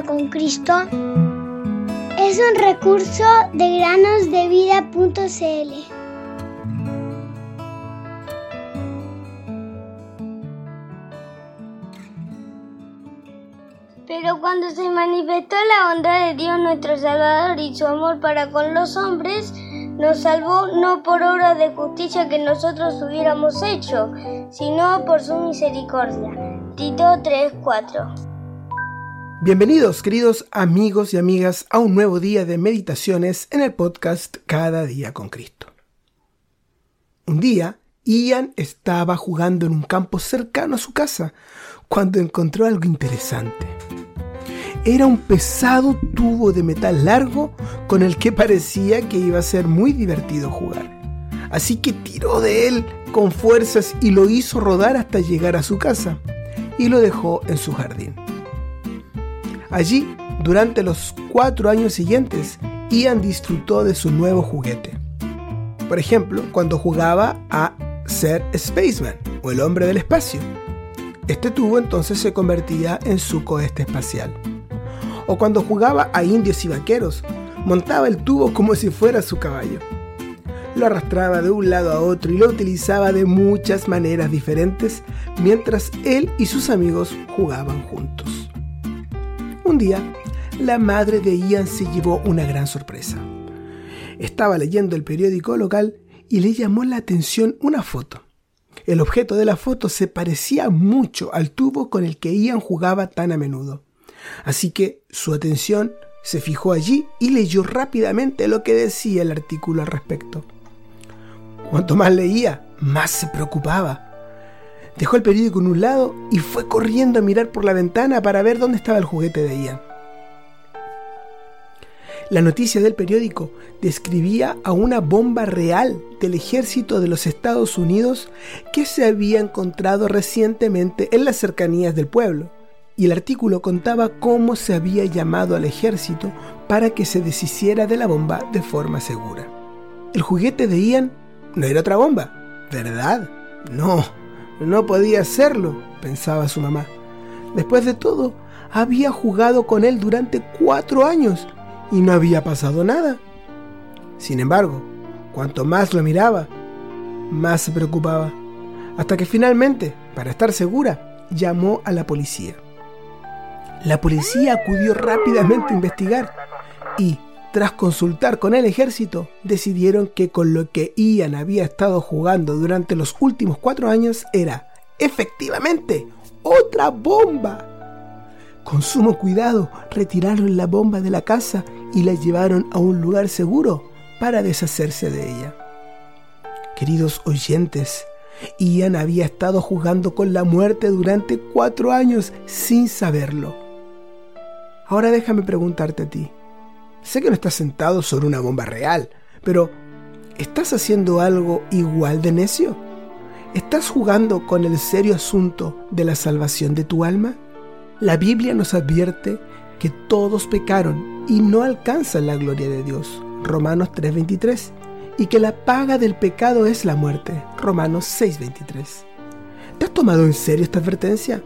con Cristo es un recurso de granosdevida.cl. Pero cuando se manifestó la bondad de Dios nuestro Salvador y su amor para con los hombres, nos salvó no por obra de justicia que nosotros hubiéramos hecho, sino por su misericordia. Tito 3:4 Bienvenidos, queridos amigos y amigas, a un nuevo día de meditaciones en el podcast Cada día con Cristo. Un día, Ian estaba jugando en un campo cercano a su casa cuando encontró algo interesante. Era un pesado tubo de metal largo con el que parecía que iba a ser muy divertido jugar. Así que tiró de él con fuerzas y lo hizo rodar hasta llegar a su casa y lo dejó en su jardín. Allí, durante los cuatro años siguientes, Ian disfrutó de su nuevo juguete. Por ejemplo, cuando jugaba a ser Spaceman o el hombre del espacio. Este tubo entonces se convertía en su cohete espacial. O cuando jugaba a indios y vaqueros, montaba el tubo como si fuera su caballo. Lo arrastraba de un lado a otro y lo utilizaba de muchas maneras diferentes mientras él y sus amigos jugaban juntos. La madre de Ian se llevó una gran sorpresa. Estaba leyendo el periódico local y le llamó la atención una foto. El objeto de la foto se parecía mucho al tubo con el que Ian jugaba tan a menudo. Así que su atención se fijó allí y leyó rápidamente lo que decía el artículo al respecto. Cuanto más leía, más se preocupaba. Dejó el periódico en un lado y fue corriendo a mirar por la ventana para ver dónde estaba el juguete de Ian. La noticia del periódico describía a una bomba real del ejército de los Estados Unidos que se había encontrado recientemente en las cercanías del pueblo. Y el artículo contaba cómo se había llamado al ejército para que se deshiciera de la bomba de forma segura. El juguete de Ian no era otra bomba, ¿verdad? No, no podía hacerlo, pensaba su mamá. Después de todo, había jugado con él durante cuatro años y no había pasado nada. Sin embargo, cuanto más lo miraba, más se preocupaba, hasta que finalmente, para estar segura, llamó a la policía. La policía acudió rápidamente a investigar y, tras consultar con el ejército, decidieron que con lo que Ian había estado jugando durante los últimos cuatro años era, efectivamente, otra bomba. Con sumo cuidado, retiraron la bomba de la casa y la llevaron a un lugar seguro para deshacerse de ella. Queridos oyentes, Ian había estado jugando con la muerte durante cuatro años sin saberlo. Ahora déjame preguntarte a ti. Sé que no estás sentado sobre una bomba real, pero ¿estás haciendo algo igual de necio? ¿Estás jugando con el serio asunto de la salvación de tu alma? La Biblia nos advierte que todos pecaron y no alcanzan la gloria de Dios, Romanos 3:23, y que la paga del pecado es la muerte, Romanos 6:23. ¿Te has tomado en serio esta advertencia?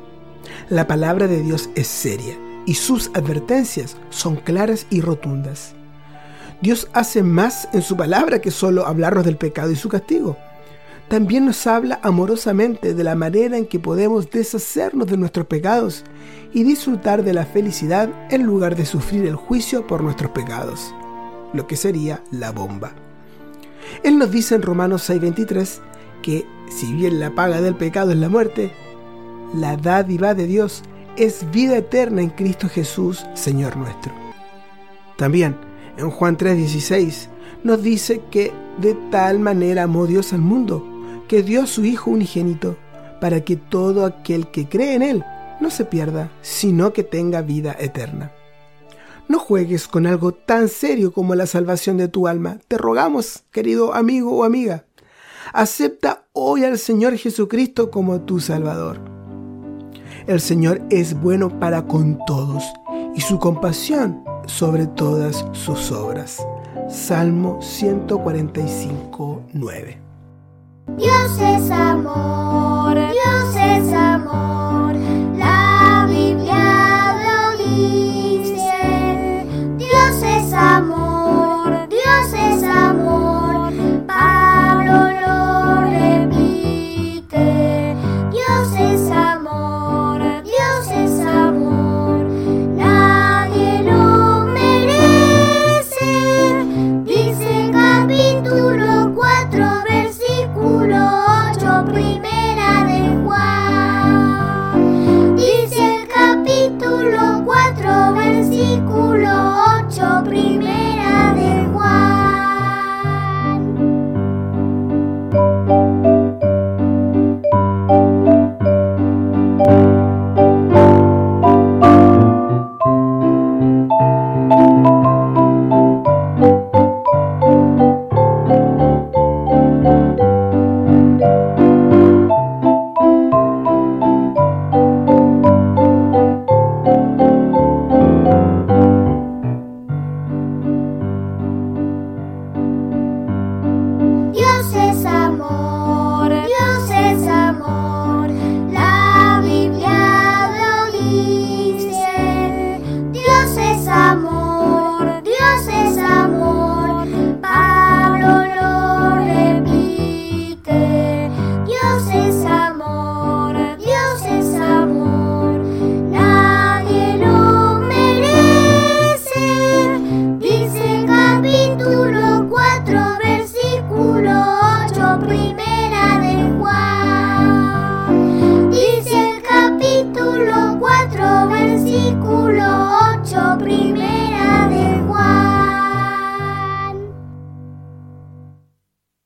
La palabra de Dios es seria y sus advertencias son claras y rotundas. Dios hace más en su palabra que solo hablarnos del pecado y su castigo. También nos habla amorosamente de la manera en que podemos deshacernos de nuestros pecados y disfrutar de la felicidad en lugar de sufrir el juicio por nuestros pecados, lo que sería la bomba. Él nos dice en Romanos 6:23 que si bien la paga del pecado es la muerte, la dádiva de Dios es vida eterna en Cristo Jesús, Señor nuestro. También en Juan 3:16 nos dice que de tal manera amó Dios al mundo, que dio a su Hijo unigénito, para que todo aquel que cree en Él no se pierda, sino que tenga vida eterna. No juegues con algo tan serio como la salvación de tu alma. Te rogamos, querido amigo o amiga. Acepta hoy al Señor Jesucristo como tu Salvador. El Señor es bueno para con todos y su compasión sobre todas sus obras. Salmo 145, 9. Dios es amor,